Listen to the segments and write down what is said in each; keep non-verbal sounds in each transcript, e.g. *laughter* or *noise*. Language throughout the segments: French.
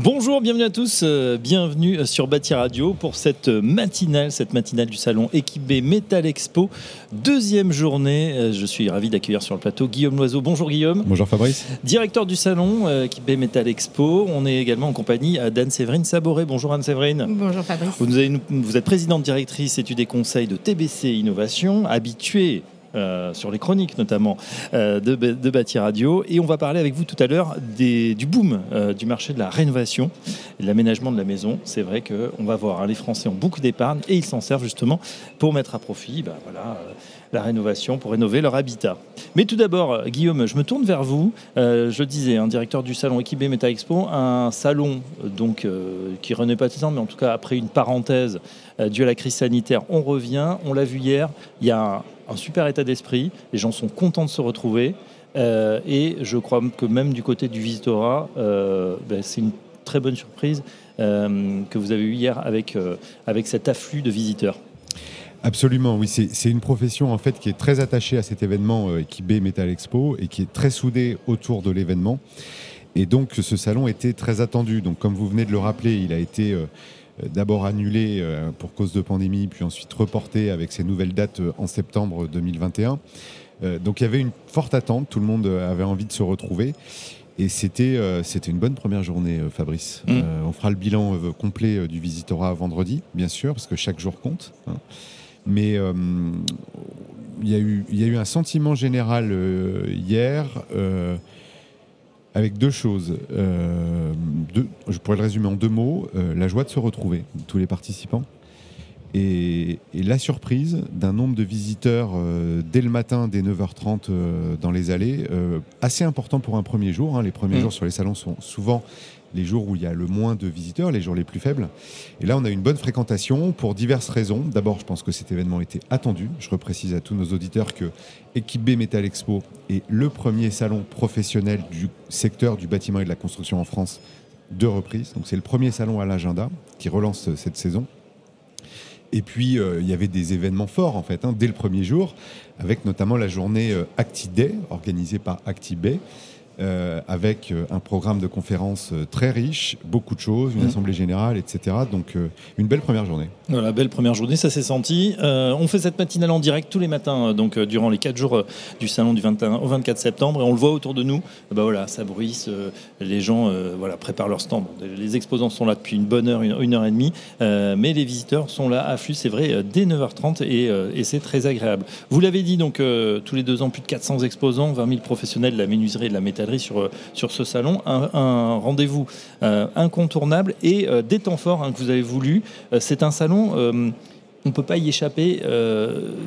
Bonjour, bienvenue à tous, euh, bienvenue sur Bâti Radio pour cette matinale, cette matinale du salon Équipe B Metal Expo, deuxième journée. Euh, je suis ravi d'accueillir sur le plateau Guillaume Loiseau. Bonjour Guillaume. Bonjour Fabrice. Directeur du salon euh, Équipe B Metal Expo. On est également en compagnie d'Anne-Séverine Saboré. Bonjour Anne-Séverine. Bonjour Fabrice. Vous, vous êtes présidente directrice études et conseils de TBC Innovation, habituée euh, sur les chroniques notamment euh, de, Bâti Radio. Et on va parler avec vous tout à l'heure du boom euh, du marché de la rénovation de l'aménagement de la maison. C'est vrai qu'on va voir, hein, les Français ont beaucoup d'épargne et ils s'en servent justement pour mettre à profit bah, voilà, la rénovation, pour rénover leur habitat. Mais tout d'abord, Guillaume, je me tourne vers vous. je disais, un directeur du salon Equibé Meta Expo, un salon donc, qui renaît pas temps, mais en tout cas après une parenthèse due à la crise sanitaire, on revient. On l'a vu hier, il y a un super état d'esprit. Les gens sont contents de se retrouver. Euh, et je crois que même du côté du visitorat, euh, ben, c'est une très bonne surprise euh, que vous avez eue hier avec, avec cet afflux de visiteurs. Absolument, oui. C'est une profession en fait qui est très attachée à cet événement B Metal Expo et qui est très soudée autour de l'événement. Et donc ce salon était très attendu. Donc comme vous venez de le rappeler, il a été d'abord annulé euh, pour cause de pandémie, puis ensuite reporté avec ses nouvelles dates euh, en septembre 2021. Donc il y avait une forte attente, tout le monde avait envie de se retrouver. Et c'était c'était une bonne première journée, Fabrice. Mm. on fera le bilan complet du visitorat vendredi, bien sûr, parce que chaque jour compte. Hein. Mais il y, y a eu un sentiment général hier avec deux choses. Euh, je pourrais le résumer en deux mots. Euh, la joie de se retrouver, tous les participants, et, la surprise d'un nombre de visiteurs euh, dès le matin, dès 9h30 dans les allées, assez important pour un premier jour. Hein. Les premiers mmh. jours sur les salons sont souvent les jours où il y a le moins de visiteurs, les jours les plus faibles. Et là, on a une bonne fréquentation pour diverses raisons. D'abord, je pense que cet événement était attendu. Je reprécise à tous nos auditeurs que Équipe B Metal Expo est le premier salon professionnel du secteur du bâtiment et de la construction en France de reprise. Donc c'est le premier salon à l'agenda qui relance cette saison. Et puis, euh, il y avait des événements forts, en fait, hein, dès le premier jour, avec notamment la journée euh, ActiDay, organisée par ActiBay, euh, avec euh, un programme de conférences euh, très riche, beaucoup de choses, une mmh. assemblée générale, etc. Donc une belle première journée. Voilà, belle première journée, ça s'est senti. on fait cette matinale en direct tous les matins, donc durant les 4 jours du salon du 21 au 24 septembre, et on le voit autour de nous. Bah voilà, ça bruisse, les gens voilà préparent leur stand. les exposants sont là depuis une bonne heure, une, heure et demie, mais les visiteurs sont là, afflux, c'est vrai, dès 9h30, et, et c'est très agréable. Vous l'avez dit, donc tous les deux ans, plus de 400 exposants, 20 000 professionnels de la menuiserie et de la euh, sur ce salon. Un, rendez-vous euh, incontournable et euh, des temps forts hein, que vous avez voulu. C'est un salon on ne peut pas y échapper,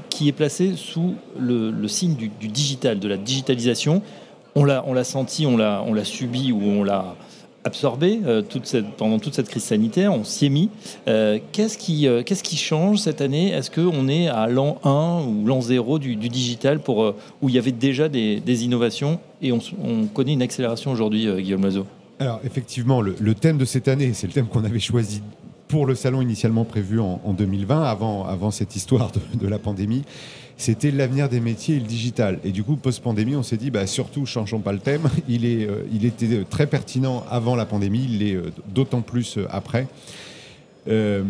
qui est placé sous le, signe du, digital, de la digitalisation. On l'a, on l'a senti, on l'a, on l'a subi ou on l'a absorbé cette, pendant toute cette crise sanitaire. On s'y est mis. qu'est-ce, qui, change cette année? Est-ce qu'on est à l'an 1 ou l'an 0 du, digital pour, où il y avait déjà des, innovations et on, connaît une accélération aujourd'hui, euh, Guillaume Loiseau. Alors effectivement, le, thème de cette année, c'est le thème qu'on avait choisi pour le salon initialement prévu en, 2020, avant, avant cette histoire de, la pandémie, c'était l'avenir des métiers et le digital. Et du coup, post-pandémie, on s'est dit, bah, surtout, changeons pas le thème. *laughs* Il, est, euh, il était très pertinent avant la pandémie, il l'est euh, d'autant plus après. Euh,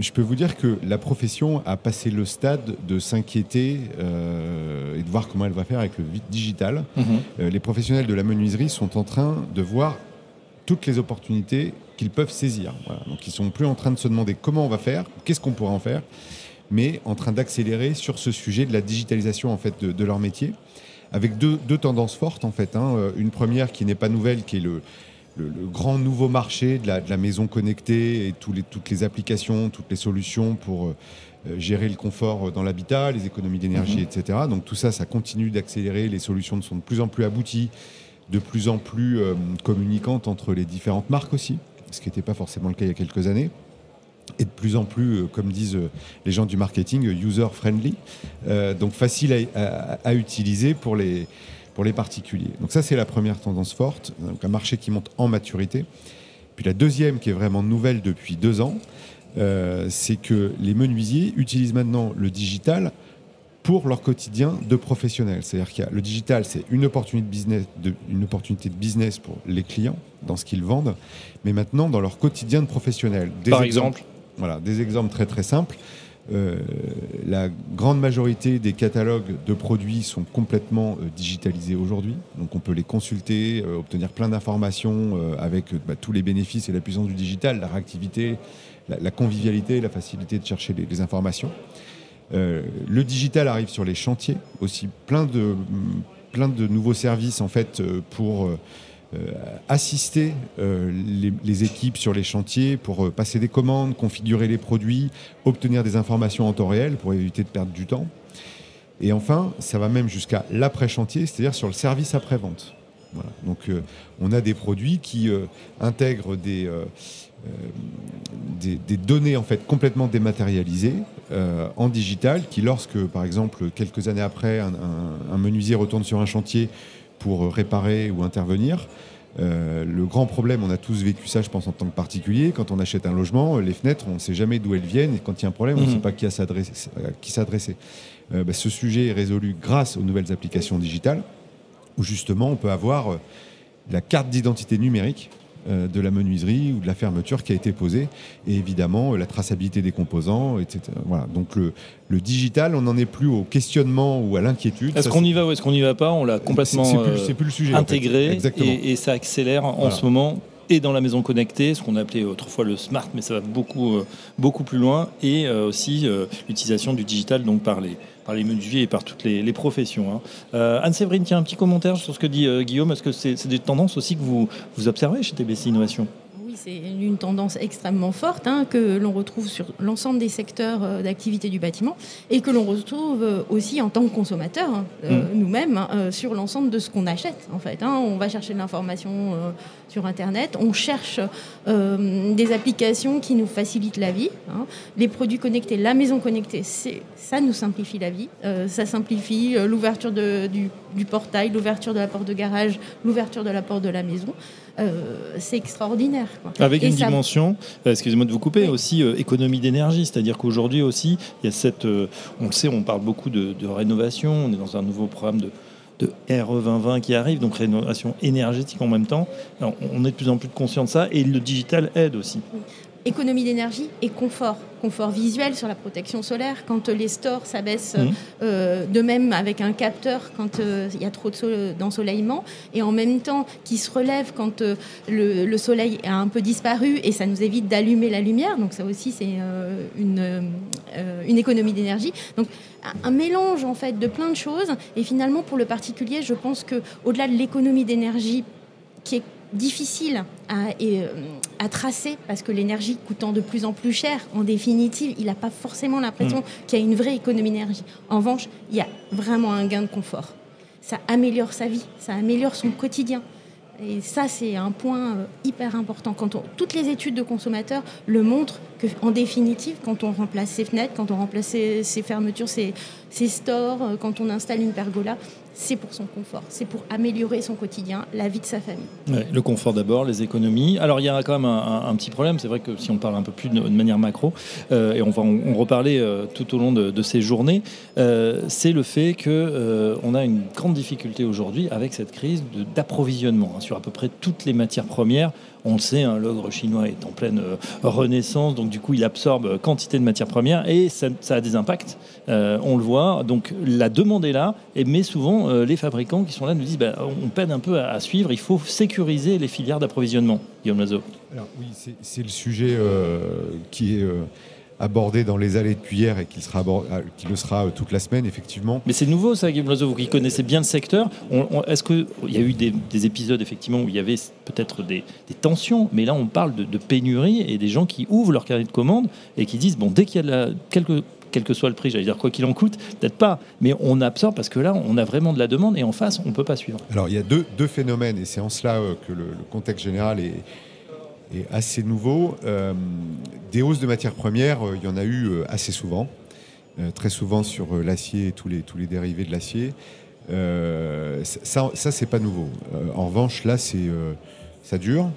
je peux vous dire que la profession a passé le stade de s'inquiéter euh, et de voir comment elle va faire avec le digital. Mhm. Euh, les professionnels de la menuiserie sont en train de voir toutes les opportunités qu'ils peuvent saisir. Donc ils sont plus en train de se demander comment on va faire, qu'est-ce qu'on pourra en faire, mais en train d'accélérer sur ce sujet de la digitalisation en fait de, leur métier, avec deux, tendances fortes en fait. Hein. Une première qui n'est pas nouvelle, qui est le, le, grand nouveau marché de la, maison connectée et toutes les applications, toutes les solutions pour euh, gérer le confort dans l'habitat, les économies d'énergie, mhm. etc. Donc tout ça, ça continue d'accélérer. Les solutions sont de plus en plus abouties, de plus en plus euh, communicantes entre les différentes marques aussi, ce qui n'était pas forcément le cas il y a quelques années et de plus en plus, euh, comme disent les gens du marketing, user-friendly, donc facile à, utiliser pour les, pour les particuliers. Donc ça, c'est la première tendance forte, donc un marché qui monte en maturité. Puis la deuxième, qui est vraiment nouvelle depuis deux ans, c'est que les menuisiers utilisent maintenant le digital pour leur quotidien de professionnels. C'est-à-dire qu'il y a le digital, c'est une opportunité de business, de, une opportunité de business pour les clients dans ce qu'ils vendent, mais maintenant dans leur quotidien de professionnels. Par exemple, Voilà, des exemples très très simples. Euh, la grande majorité des catalogues de produits sont complètement euh, digitalisés aujourd'hui. Donc on peut les consulter, euh, obtenir plein d'informations avec bah, tous les bénéfices et la puissance du digital, la réactivité, la, convivialité, la facilité de chercher les, informations. le digital arrive sur les chantiers aussi, plein de, de nouveaux services en fait pour assister euh, les, équipes sur les chantiers pour euh, passer des commandes, configurer les produits, obtenir des informations en temps réel pour éviter de perdre du temps. Et enfin, ça va même jusqu'à l'après-chantier, c'est-à-dire sur le service après-vente. Donc on a des produits qui intègrent des, des, données en fait complètement dématérialisées en digital, qui lorsque par exemple quelques années après un menuisier retourne sur un chantier pour réparer ou intervenir. Euh, le grand problème, on a tous vécu ça, je pense, en tant que particulier. Quand on achète un logement, les fenêtres, on ne sait jamais d'où elles viennent. Et quand il y a un problème, on ne mhm. sait pas qui à s'adresser. Euh, bah, ce sujet est résolu grâce aux nouvelles applications digitales, où justement, on peut avoir euh, la carte d'identité numérique de la menuiserie ou de la fermeture qui a été posée, et évidemment la traçabilité des composants, etc. Voilà. Donc le, digital, on n'en est plus au questionnement ou à l'inquiétude. Est-ce qu'on y va ou est-ce qu'on n'y va pas? On l'a complètement plus, le sujet, intégré et, ça accélère en ce moment et dans la maison connectée, ce qu'on appelait autrefois le smart, mais ça va beaucoup, euh, beaucoup plus loin, et euh, aussi l'utilisation du digital donc par les, par les menuisiers et par toutes les, professions. Hein. Anne-Séverine, tiens, un petit commentaire sur ce que dit Guillaume. Est-ce que c'est des tendances aussi que vous, vous observez chez TBC Innovation? C'est une tendance extrêmement forte hein, que l'on retrouve sur l'ensemble des secteurs euh, d'activité du bâtiment et que l'on retrouve euh, aussi en tant que consommateur, hein, euh, mm. nous-mêmes, hein, sur l'ensemble de ce qu'on achète. En fait, on va chercher de l'information sur Internet, on cherche des applications qui nous facilitent la vie. Les produits connectés, la maison connectée, ça nous simplifie la vie. ça simplifie l'ouverture du, du portail, l'ouverture de la porte de garage, l'ouverture de la porte de la maison. Euh, c'est extraordinaire. Avec une dimension, euh, excusez-moi de vous couper, aussi euh, économie d'énergie, c'est-à-dire qu'aujourd'hui aussi, il y a cette, on le sait, on parle beaucoup de, rénovation, on est dans un nouveau programme de, de RE 2020 qui arrive, donc rénovation énergétique en même temps. on est de plus en plus conscient de ça et le digital aide aussi économie d'énergie et confort. Confort visuel sur la protection solaire, quand les stores s'abaissent mmh. euh, de même avec un capteur quand euh, il y a trop d'ensoleillement, et en même temps qui se relève quand euh, le, soleil a un peu disparu et ça nous évite d'allumer la lumière. Donc ça aussi c'est une, une économie d'énergie. Donc un mélange en fait de plein de choses. Et finalement pour le particulier, je pense que au-delà de l'économie d'énergie qui est difficile à, euh, à, tracer parce que l'énergie coûtant de plus en plus cher, en définitive, il n'a pas forcément l'impression mm. qu'il y a une vraie économie d'énergie. En revanche, il y a vraiment un gain de confort. Ça améliore sa vie, ça améliore son quotidien. Et ça, c'est un point euh, hyper important. Quand on, toutes les études de consommateurs le montrent qu'en définitive, quand on remplace ses fenêtres, quand on remplace ses, fermetures, ses, ses, stores, euh, quand on installe une pergola, c'est pour son confort, c'est pour améliorer son quotidien, la vie de sa famille. le confort d'abord, les économies. Alors il y a quand même un, petit problème, c'est vrai que si on parle un peu plus de, manière macro, euh, et on va en reparler euh, tout au long de, ces journées, euh, c'est le fait qu'on a une grande difficulté aujourd'hui avec cette crise d'approvisionnement hein, sur à peu près toutes les matières premières. On le sait, hein, l'ogre chinois est en pleine renaissance, donc du coup il absorbe quantité de matières premières et ça, a des impacts, on le voit. Donc la demande est là, mais souvent euh, les fabricants qui sont là nous disent bah, on peine un peu à, suivre, il faut sécuriser les filières d'approvisionnement. Guillaume Lazo. Alors oui, c'est le sujet euh, qui est euh, abordé dans les allées de cuillère et qui, sera qui le sera toute la semaine, effectivement. Mais c'est nouveau ça, Guillaume vous qui connaissez bien le secteur. Est-ce qu'il y a eu des, épisodes effectivement où il y avait peut-être des, tensions, mais là on parle de, de, pénurie et des gens qui ouvrent leur carnet de commandes et qui disent bon, dès qu'il y a la, quelques quel que soit le prix, j'allais dire quoi qu'il en coûte, peut-être pas, mais on absorbe parce que là, on a vraiment de la demande et en face, on ne peut pas suivre. Alors, il y a deux, deux phénomènes, et c'est en cela euh, que le, contexte général est, est assez nouveau. Euh, des hausses de matières premières, euh, il y en a eu assez souvent, très souvent sur l'acier et tous les, tous les dérivés de l'acier. ça, ça c'est pas nouveau. en revanche, là, c'est ça dure.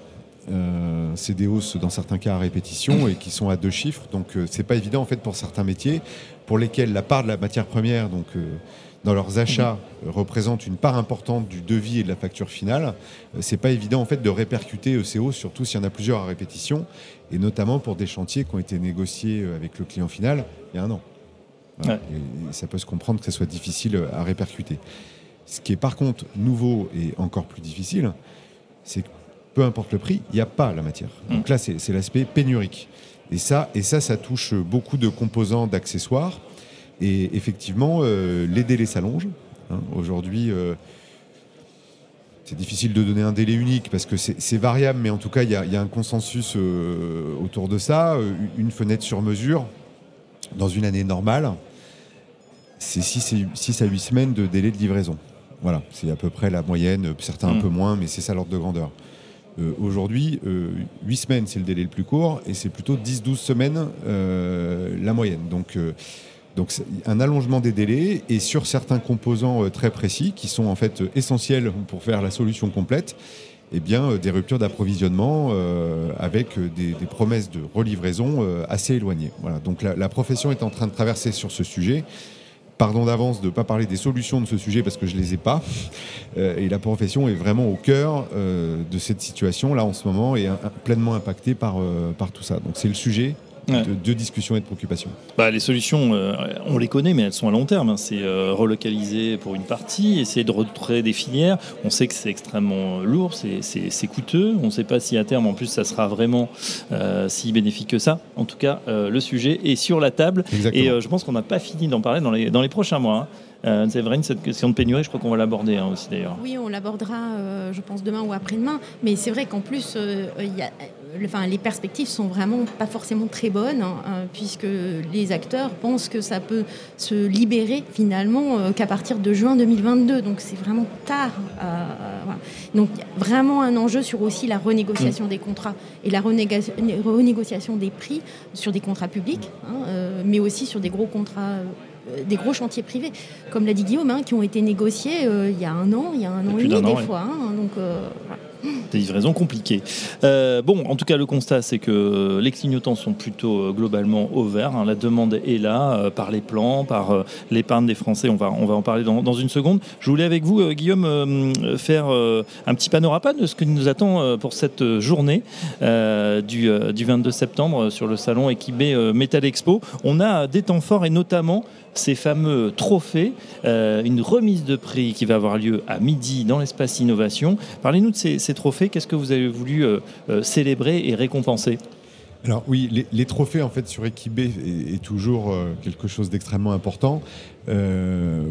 c'est des hausses dans certains cas à répétition et qui sont à deux chiffres. Donc c'est pas évident en fait pour certains métiers pour lesquels la part de la matière première, donc dans leurs achats représente une part importante du devis et de la facture finale, c'est pas évident en fait de répercuter hausses, surtout s'il y en a plusieurs à répétition, et notamment pour des chantiers qui ont été négociés avec le client final il y a un an. Et, ça peut se comprendre que ce soit difficile à répercuter. Ce qui est par contre nouveau et encore plus difficile, c'est que peu importe le prix, il n'y a pas la matière. Mm. Donc là, c'est l'aspect pénurique. Et ça, et ça, ça touche beaucoup de composants, d'accessoires. Et effectivement, euh, les délais s'allongent. Hein. Aujourd'hui, euh, c'est difficile de donner un délai unique parce que c'est variable, mais en tout cas, il y, a un consensus euh, autour de ça. Une fenêtre sur mesure, dans une année normale, c'est 6 à 8 semaines de délai de livraison. Voilà, c'est à peu près la moyenne, certains un mm. peu moins, mais c'est ça l'ordre de grandeur. Euh, aujourd'hui, 8 euh, semaines, c'est le délai le plus court, et c'est plutôt 10-12 semaines la moyenne. Donc, donc un allongement des délais, et sur certains composants très précis, qui sont en fait essentiels pour faire la solution complète, eh bien, des ruptures d'approvisionnement avec des, promesses de relivraison assez éloignées. Voilà. Donc la, profession est en train de traverser sur ce sujet pardon d'avance de ne pas parler des solutions de ce sujet parce que je ne les ai pas. *laughs* Euh, et la profession est vraiment au cœur euh, de cette situation là en ce moment et pleinement impactée par, euh, par tout ça. Donc c'est le sujet de, discussions et de préoccupations bah, Les solutions, euh, on les connaît, mais elles sont à long terme. Hein. C'est euh, relocaliser pour une partie, essayer de retrouver des filières. On sait que c'est extrêmement lourd, c'est coûteux. On ne sait pas si à terme, en plus, ça sera vraiment euh, si bénéfique que ça. En tout cas, le sujet est sur la table. Et je pense qu'on n'a pas fini d'en parler dans les, dans les prochains mois. Hein. c'est vrai, cette question de pénurie, je crois qu'on va l'aborder hein, aussi d'ailleurs. Oui, on l'abordera, je pense, demain ou après-demain. Mais c'est vrai qu'en plus, il y a enfin, les perspectives sont vraiment pas forcément très bonnes, hein, hein, puisque les acteurs pensent que ça peut se libérer finalement euh, qu'à partir de juin 2022. Donc c'est vraiment tard. Euh, Donc vraiment un enjeu sur aussi la renégociation des contrats et la renégociation des prix sur des contrats publics, hein, euh, mais aussi sur des gros contrats des gros chantiers privés, comme l'a dit Guillaume, qui ont été négociés il y a un an, il y a un an et demi des fois. donc, des livraisons compliquées. Euh, bon, en tout cas, le constat, c'est que les clignotants sont plutôt euh, globalement au vert. Hein. La demande est là euh, par les plans, par l'épargne des Français. On va, on va en parler dans, une seconde. Je voulais avec vous, Guillaume, faire un petit panorama de ce qui nous attend pour cette journée du, du, 22 septembre sur le salon équipé Metal Expo. On a des temps forts et notamment ces fameux trophées, une remise de prix qui va avoir lieu à midi dans l'espace innovation. Parlez-nous de ces, trophées, qu'est-ce que vous avez voulu euh, euh, célébrer et récompenser? Alors oui, les, trophées en fait sur Equibé est, est toujours quelque chose d'extrêmement important.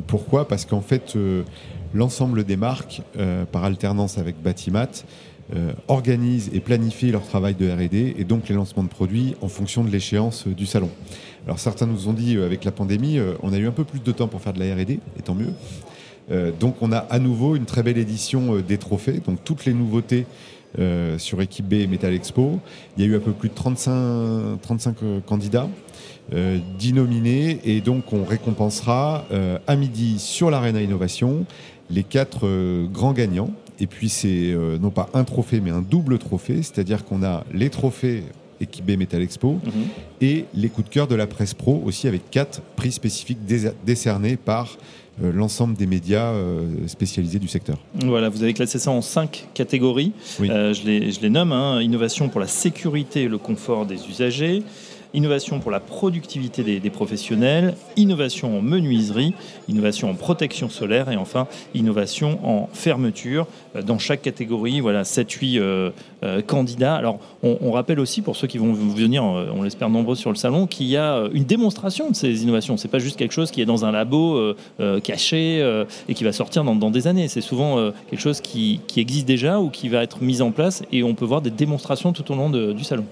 pourquoi? Parce qu'en fait, l'ensemble des marques, par alternance avec Batimat, organisent et planifient leur travail de R&D et donc les lancements de produits en fonction de l'échéance du salon. Alors certains nous ont dit, euh, avec la pandémie, euh, on a eu un peu plus de temps pour faire de la R&D, et tant mieux. Euh, donc on a à nouveau une très belle édition des trophées, donc toutes les nouveautés sur Équipe B et Metal Expo. Il y a eu un peu plus de 35, 35 candidats, 10 nominés, et donc on récompensera à midi sur l'Arena Innovation les quatre grands gagnants. Et puis c'est non pas un trophée, mais un double trophée, c'est-à-dire qu'on a les trophées équipé Metal Expo, mhm. et les coups de cœur de la presse pro aussi avec quatre prix spécifiques décernés par euh, l'ensemble des médias euh, spécialisés du secteur. Voilà, vous avez classé ça en cinq catégories. Euh, je, les, je, les, nomme hein. innovation pour la sécurité et le confort des usagers, innovation pour la productivité des, professionnels, innovation en menuiserie, innovation en protection solaire et enfin innovation en fermeture. Euh, dans chaque catégorie, voilà, 7-8 euh, euh, candidats. Alors, on, rappelle aussi, pour ceux qui vont venir, on l'espère nombreux sur le salon, qu'il y a une démonstration de ces innovations. Ce n'est pas juste quelque chose qui est dans un labo caché et qui va sortir dans, des années. C'est souvent quelque chose qui, existe déjà ou qui va être mis en place et on peut voir des démonstrations tout au long du salon.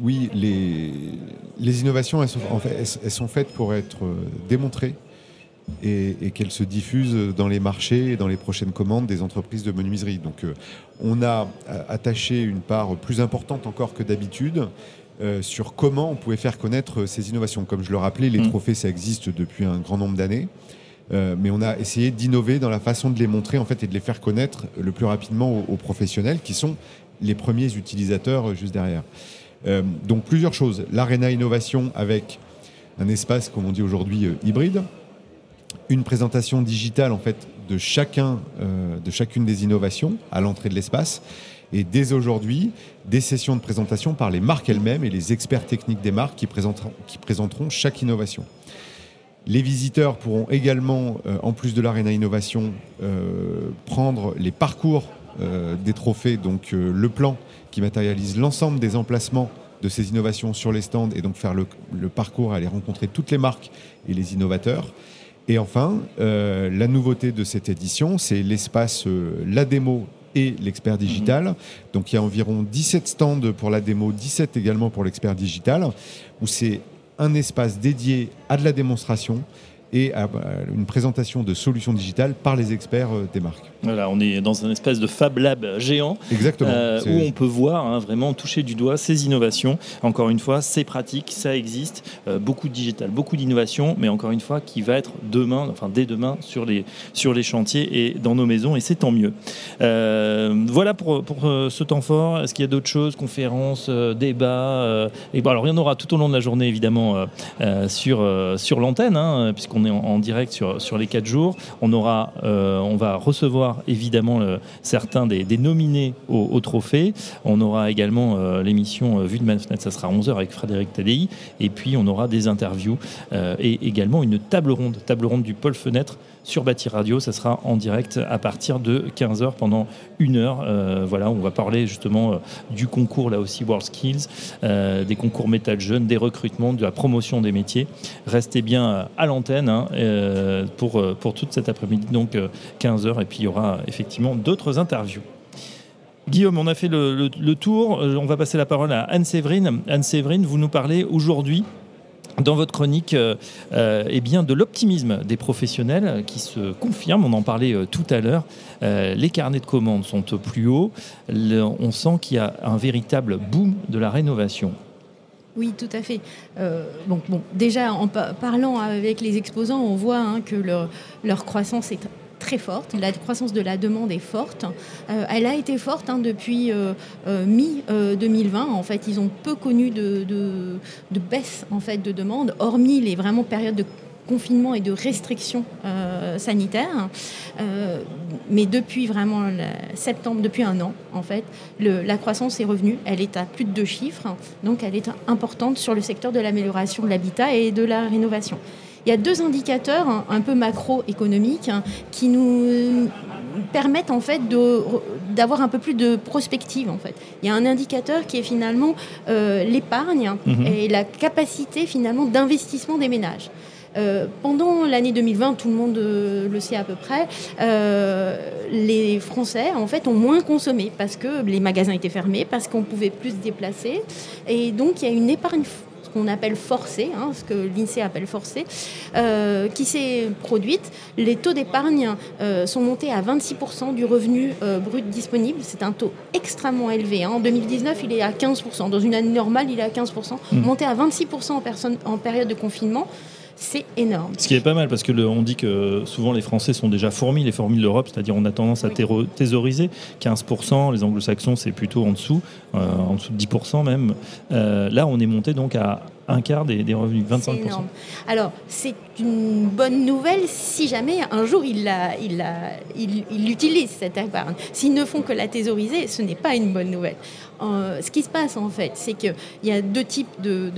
Oui, les, innovations, elles sont, faites pour être euh, démontrées et, qu'elles se diffusent dans les marchés et dans les prochaines commandes des entreprises de menuiserie. Donc euh, on a euh, attaché une part plus importante encore que d'habitude sur comment on pouvait faire connaître ces innovations. Comme je le rappelais, les mmh. trophées, ça existe depuis un grand nombre d'années. mais on a essayé d'innover dans la façon de les montrer en fait, et de les faire connaître le plus rapidement aux professionnels qui sont les premiers utilisateurs juste derrière. Donc plusieurs choses. L'Arena Innovation avec un espace, comme on dit aujourd'hui, hybride. Une présentation digitale en fait de chacun, de chacune des innovations à l'entrée de l'espace et dès aujourd'hui, des sessions de présentation par les marques elles-mêmes et les experts techniques des marques qui présenteront, qui présenteront chaque innovation. Les visiteurs pourront également, euh, en plus de l'Arena Innovation, euh, prendre les parcours euh, des trophées, donc le plan qui matérialise l'ensemble des emplacements de ces innovations sur les stands et donc faire le, parcours, aller rencontrer toutes les marques et les innovateurs. Et enfin, la nouveauté de cette édition, c'est l'espace La Démo et l'expert digital. Donc il y a environ 17 stands pour la démo, 17 également pour l'expert digital, où c'est un espace dédié à de la démonstration et à une présentation de solutions digitales par les experts euh, des marques. Voilà, on est dans un espèce de Fab Lab géant Exactement, euh, où on peut voir hein, vraiment toucher du doigt ces innovations. Encore une fois, c'est pratique, ça existe, euh, beaucoup de digital, beaucoup d'innovation, mais encore une fois, qui va être demain, enfin dès demain, sur les, sur les chantiers et dans nos maisons, et c'est tant mieux. voilà pour, pour ce temps fort. Est-ce qu'il y a d'autres choses, conférences, débats et bon, Alors il y en aura tout au long de la journée, évidemment, sur, sur l'antenne, hein, puisqu'on on est en, direct sur, sur les quatre jours. On, aura, euh, on va recevoir évidemment euh, certains des, nominés au, trophée. On aura également euh, l'émission Vue de Manfnet, ça sera à 11h avec Frédéric Tadei. Et puis on aura des interviews et également une table ronde, table ronde du pôle fenêtre sur Bâti Radio. Ça sera en direct à partir de 15h pendant une heure. Euh, voilà, on va parler justement euh, du concours là aussi World Skills, euh, des concours métal jeunes, des recrutements, de la promotion des métiers. Restez bien à l'antenne hein, pour, pour toute cet après-midi, donc 15h. Et puis il y aura effectivement d'autres interviews. Guillaume, on a fait le, le, tour. On va passer la parole à Anne-Séverine. Anne-Séverine, vous nous parlez aujourd'hui dans votre chronique euh, euh, eh bien, de l'optimisme des professionnels qui se confirme. On en parlait euh, tout à l'heure. les carnets de commandes sont plus haut. on sent qu'il y a un véritable boom de la rénovation. Oui, tout à fait. bon, déjà, en parlant avec les exposants, on voit hein, que leur, leur croissance est forte. La croissance de la demande est forte. Euh, elle a été forte hein, depuis euh, euh, mi-2020. en fait, ils ont peu connu de, de, baisse en fait, de demande, hormis les vraiment périodes de confinement et de restrictions sanitaires. mais depuis vraiment septembre, depuis un an, en fait, la croissance est revenue. Elle est à plus de deux chiffres. Donc, elle est importante sur le secteur de l'amélioration de l'habitat et de la rénovation. Il y a deux indicateurs un, peu macroéconomiques hein, qui nous permettent en fait d'avoir un peu plus de prospective en fait. Il y a un indicateur qui est finalement euh, l'épargne mhm. et la capacité finalement d'investissement des ménages. Euh, pendant l'année 2020, tout le monde euh, le sait à peu près, les Français en fait ont moins consommé parce que les magasins étaient fermés, parce qu'on pouvait plus se déplacer, et donc il y a une épargne qu'on appelle forcée, hein, ce que l'INSEE appelle forcée, euh, qui s'est produite. Les taux d'épargne euh, sont montés à 26% du revenu euh, brut disponible. C'est un taux extrêmement élevé. Hein. En 2019, il est à 15%. Dans une année normale, il est à 15%. Mmh. Monté à 26% en, en période de confinement c'est énorme. Ce qui est pas mal parce que on dit que souvent les Français sont déjà fourmis, les fourmis de l'Europe, c'est-à-dire on a tendance à thésauriser 15%, les anglo-saxons c'est plutôt en dessous, euh, en dessous de 10% même. Euh, là on est monté donc à un quart des, revenus, 25%. Énorme. Alors c'est une bonne nouvelle si jamais un jour ils il, il, utilisent cette épargne. S'ils ne font que la thésauriser, ce n'est pas une bonne nouvelle. Euh, ce qui se passe en fait, c'est qu'il y a deux types de,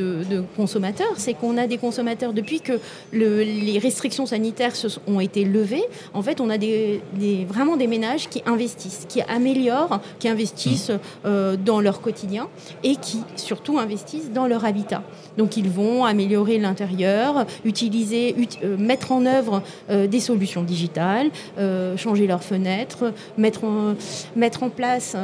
consommateurs. C'est qu'on a des consommateurs depuis que les restrictions sanitaires se, ont été levées. En fait, on a des, vraiment des ménages qui investissent, qui améliorent, qui investissent mmh. euh, dans leur quotidien et qui surtout investissent dans leur habitat. Donc ils vont améliorer l'intérieur, utiliser, euh, mettre en œuvre des solutions digitales, changer leurs fenêtres, mettre en, mettre en place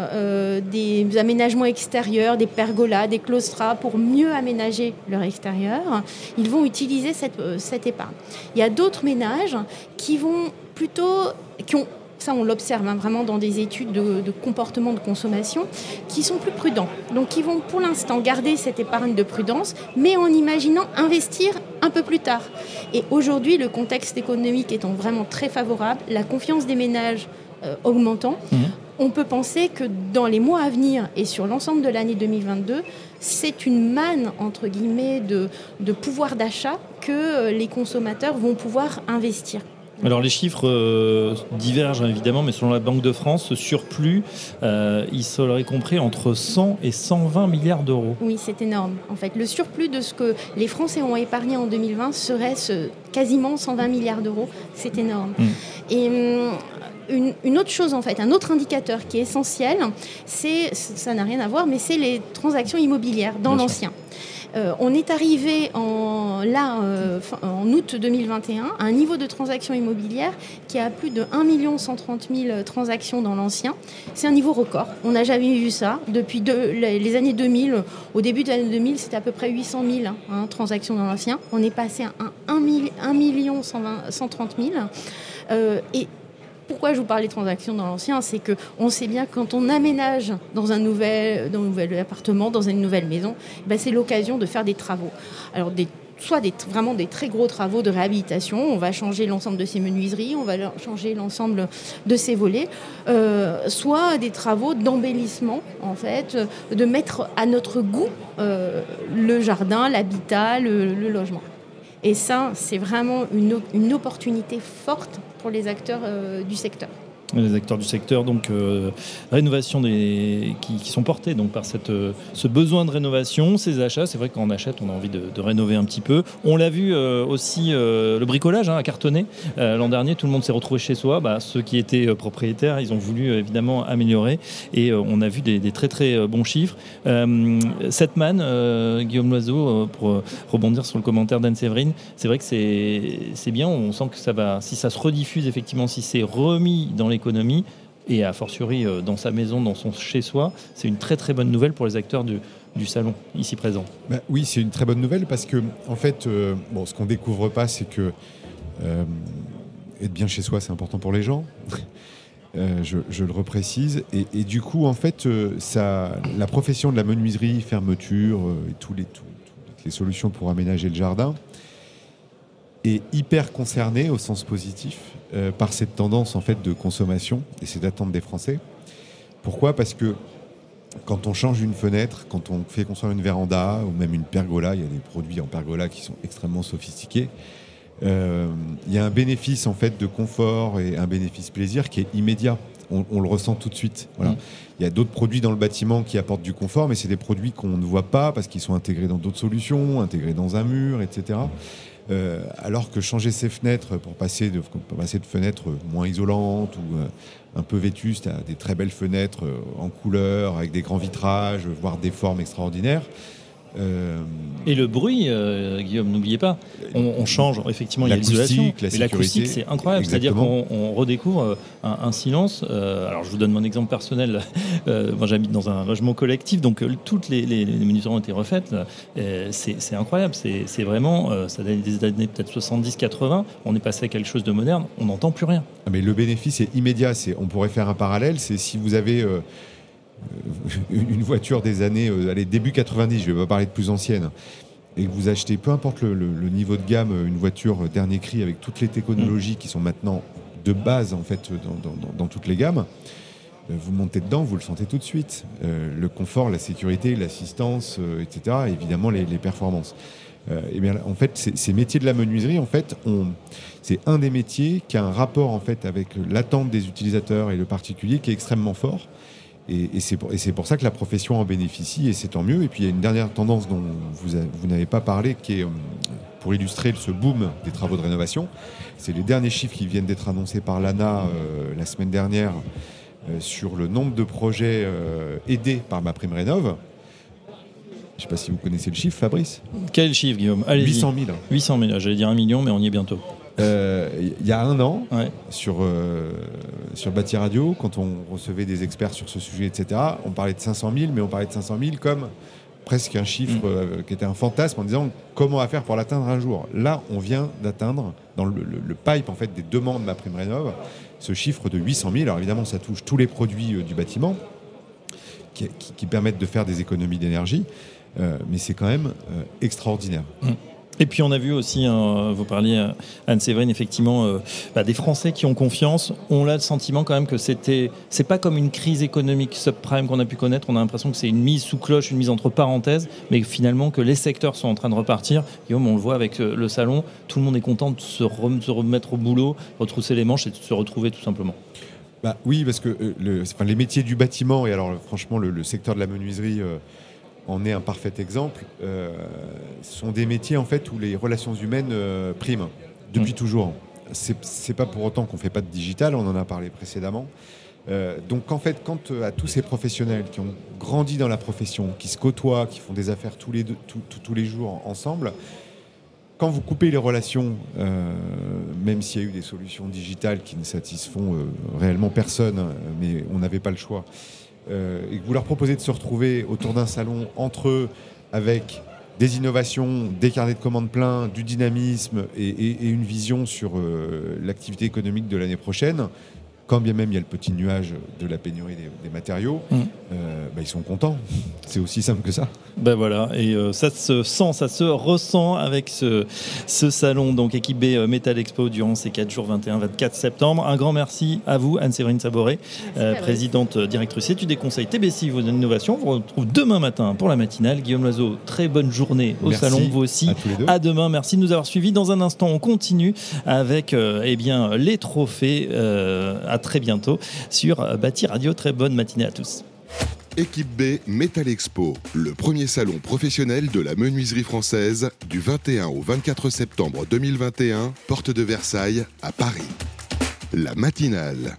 des aménagements extérieur, des pergolas, des claustras pour mieux aménager leur extérieur, ils vont utiliser cette, euh, cette épargne. Il y a d'autres ménages qui vont plutôt, qui ont ça on l'observe hein, vraiment dans des études de, de, comportement de consommation, qui sont plus prudents. Donc qui vont pour l'instant garder cette épargne de prudence, mais en imaginant investir un peu plus tard. Et aujourd'hui, le contexte économique étant vraiment très favorable, la confiance des ménages euh, augmentant, mmh on peut penser que dans les mois à venir et sur l'ensemble de l'année 2022, c'est une manne, entre guillemets, de, de pouvoir d'achat que les consommateurs vont pouvoir investir. Alors les chiffres euh, divergent évidemment, mais selon la Banque de France, ce surplus, euh, il serait compris entre 100 et 120 milliards d'euros. Oui, c'est énorme. En fait, le surplus de ce que les Français ont épargné en 2020 serait quasiment 120 milliards d'euros. C'est énorme. Hmm. Et hum, une, autre chose, en fait, un autre indicateur qui est essentiel, c'est, ça n'a rien à voir, mais c'est les transactions immobilières dans l'ancien. Euh, on est arrivé en, là, euh, en août 2021 à un niveau de transactions immobilières qui a plus de 1 130 000 transactions dans l'ancien. C'est un niveau record. On n'a jamais vu ça. Depuis les années 2000, au début de l'année 2000, c'était à peu près 800 000 hein, transactions dans l'ancien. On est passé à 1, 1 million 130 000. Euh, et pourquoi je vous parle des transactions dans l'ancien C'est que on sait bien que quand on aménage dans un nouvel, dans un nouvel appartement, dans une nouvelle maison, ben c'est l'occasion de faire des travaux. Alors soit des, vraiment des très gros travaux de réhabilitation. On va changer l'ensemble de ses menuiseries, on va changer l'ensemble de ses volets, euh, soit des travaux d'embellissement, en fait, de mettre à notre goût euh, le jardin, l'habitat, le, logement. Et ça, c'est vraiment une opportunité forte pour les acteurs euh, du secteur les acteurs du secteur, donc euh, rénovation qui, sont portés donc par cette, euh, ce besoin de rénovation, ces achats. C'est vrai qu'on achète, on a envie de, rénover un petit peu. On l'a vu euh, aussi le bricolage hein, a cartonné l'an dernier. Tout le monde s'est retrouvé chez soi. Bah, ceux qui étaient propriétaires, ils ont voulu évidemment améliorer et on a vu des, très très bons chiffres. cette manne, Guillaume Loiseau, pour rebondir sur le commentaire d'Anne-Séverine, c'est vrai que c'est bien. On sent que ça va, si ça se rediffuse effectivement, si c'est remis dans les et a fortiori euh, dans sa maison, dans son chez-soi, c'est une très très bonne nouvelle pour les acteurs du, salon ici présent. Bah oui, c'est une très bonne nouvelle parce que en fait, euh, bon, ce qu'on découvre pas, c'est que euh, être bien chez soi, c'est important pour les gens. *laughs* je, le reprécise. Et, du coup, en fait, la profession de la menuiserie, fermeture et toutes les solutions pour aménager le jardin est hyper concerné au sens positif euh, par cette tendance en fait de consommation et cette attente des Français. Pourquoi? Parce que quand on change une fenêtre, quand on fait construire une véranda ou même une pergola, il y a des produits en pergola qui sont extrêmement sophistiqués. Euh, il y a un bénéfice en fait de confort et un bénéfice plaisir qui est immédiat. On, le ressent tout de suite. Voilà. Mmh. Il y a d'autres produits dans le bâtiment qui apportent du confort, mais c'est des produits qu'on ne voit pas parce qu'ils sont intégrés dans d'autres solutions, intégrés dans un mur, etc. Euh, alors que changer ses fenêtres pour passer de, passer de fenêtres moins isolantes ou euh, un peu vétustes à des très belles fenêtres euh, en couleur, avec des grands vitrages, voire des formes extraordinaires, euh, et le bruit, euh, Guillaume, n'oubliez pas, on, change, effectivement, il y a l'isolation, mais l'acoustique, c'est incroyable. C'est-à-dire qu'on redécouvre euh, un, silence. alors, je vous donne mon exemple personnel. *laughs* moi, j'habite dans un logement collectif, donc toutes les, les, ont été refaites. c'est incroyable. C'est vraiment, ça date des années peut-être 70-80. On est passé à quelque chose de moderne. On n'entend plus rien. Ah, mais le bénéfice est immédiat. On pourrait faire un parallèle. C'est si vous avez une voiture des années, euh, allez, début 90, je vais pas parler de plus ancienne, et que vous achetez, peu importe le, niveau de gamme, une voiture dernier cri avec toutes les technologies qui sont maintenant de base en fait dans, toutes les gammes, euh, vous montez dedans, vous le sentez tout de suite. le confort, la sécurité, l'assistance, etc. évidemment les, performances. et bien, en fait, ces métiers de la menuiserie, en fait, c'est un des métiers qui a un rapport en fait avec l'attente des utilisateurs et le particulier qui est extrêmement fort. Et, c'est pour, ça que la profession en bénéficie, et c'est tant mieux. Et puis il y a une dernière tendance dont vous, n'avez pas parlé, qui est euh, pour illustrer ce boom des travaux de rénovation. C'est les derniers chiffres qui viennent d'être annoncés par l'ANA euh, la semaine dernière euh, sur le nombre de projets aidés par ma prime rénov. Je ne sais pas si vous connaissez le chiffre, Fabrice. Quel chiffre, Guillaume? 800 000. 800 000, j'allais dire un million, mais on y est bientôt. Euh, il y a un an, sur, euh, sur Bâti Radio, quand on recevait des experts sur ce sujet, etc., on parlait de 500 000, mais on parlait de 500 000 comme presque un chiffre mm. euh, qui était un fantasme en disant comment on va faire pour l'atteindre un jour. Là, on vient d'atteindre, dans le, pipe en fait, des demandes de ma prime rénov, ce chiffre de 800 000. Alors évidemment, ça touche tous les produits du bâtiment qui, permettent de faire des économies d'énergie, mais c'est quand même extraordinaire. Mm. Et puis on a vu aussi, hein, vous parliez Anne-Séverine, effectivement, euh, bah, des Français qui ont confiance. On a le sentiment quand même que c'était, c'est pas comme une crise économique subprime qu'on a pu connaître. On a l'impression que c'est une mise sous cloche, une mise entre parenthèses, mais finalement que les secteurs sont en train de repartir. Guillaume, on le voit avec euh, le salon, tout le monde est content de se, remettre au boulot, retrousser les manches et de se retrouver tout simplement. Bah, oui, parce que euh, le, les métiers du bâtiment, et alors franchement le, secteur de la menuiserie en est un parfait exemple. Euh, ce sont des métiers en fait où les relations humaines euh, priment depuis mm. toujours. C'est pas pour autant qu'on fait pas de digital, on en a parlé précédemment. Euh, donc en fait, quand à tous ces professionnels qui ont grandi dans la profession, qui se côtoient, qui font des affaires tous les, tous les jours ensemble, quand vous coupez les relations, même s'il y a eu des solutions digitales qui ne satisfont réellement personne, mais on n'avait pas le choix, euh, et que vous leur proposez de se retrouver autour d'un salon entre eux avec des innovations, des carnets de commandes pleins, du dynamisme et, une vision sur euh, l'activité économique de l'année prochaine, quand bien même il y a le petit nuage de la pénurie des, matériaux, mm. euh, bah, ils sont contents. *laughs* C'est aussi simple que ça. Ben voilà, et euh, ça se sent, ça se ressent avec ce, ce salon, donc équipé euh, Metal Expo durant ces 4 jours 21-24 septembre. Un grand merci à vous, Anne-Séverine Saboré, présidente directrice études des conseils TBC vos innovations. On vous retrouve demain matin pour la matinale. Guillaume Loiseau, très bonne journée au salon, vous aussi. À, demain, merci de nous avoir suivis. Dans un instant, on continue avec eh bien, les trophées. à très bientôt sur Bâti Radio. Très bonne matinée à tous. Équipe B Metal Expo, le premier salon professionnel de la menuiserie française du 21 au 24 septembre 2021, porte de Versailles à Paris. La matinale.